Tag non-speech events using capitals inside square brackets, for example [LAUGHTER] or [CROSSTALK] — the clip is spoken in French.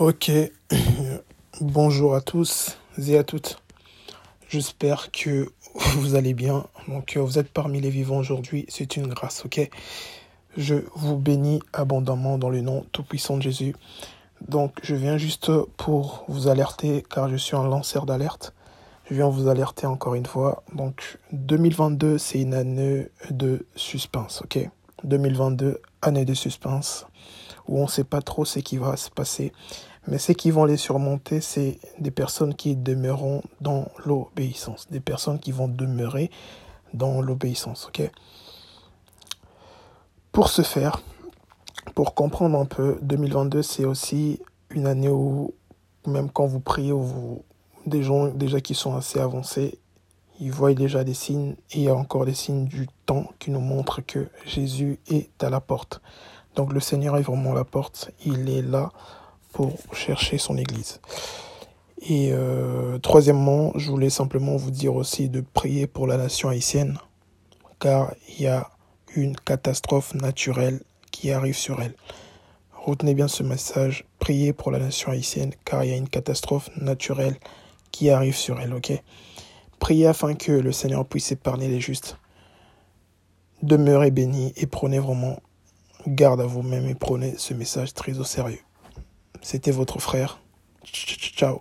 Ok, [CLEARS THROAT] bonjour à tous et à toutes. J'espère que [LAUGHS] vous allez bien. Donc, vous êtes parmi les vivants aujourd'hui. C'est une grâce, ok? Je vous bénis abondamment dans le nom tout-puissant de Jésus. Donc, je viens juste pour vous alerter, car je suis un lanceur d'alerte. Je viens vous alerter encore une fois. Donc, 2022, c'est une année de suspense, ok? 2022, année de suspense où on ne sait pas trop ce qui va se passer. Mais ceux qui vont les surmonter, c'est des personnes qui demeureront dans l'obéissance, des personnes qui vont demeurer dans l'obéissance. pour ce faire, pour comprendre un peu, 2022, c'est aussi une année où, même quand vous priez, vous, des gens déjà qui sont assez avancés, ils voient déjà des signes, et il y a encore des signes du temps qui nous montrent que Jésus est à la porte. Donc le Seigneur est vraiment à la porte, il est là pour chercher son Église. Et euh, troisièmement, je voulais simplement vous dire aussi de prier pour la nation haïtienne, car il y a une catastrophe naturelle qui arrive sur elle. Retenez bien ce message, priez pour la nation haïtienne, car il y a une catastrophe naturelle qui arrive sur elle, ok? Priez afin que le Seigneur puisse épargner les justes. Demeurez bénis et prenez vraiment garde à vous-même et prenez ce message très au sérieux. C'était votre frère. Ciao.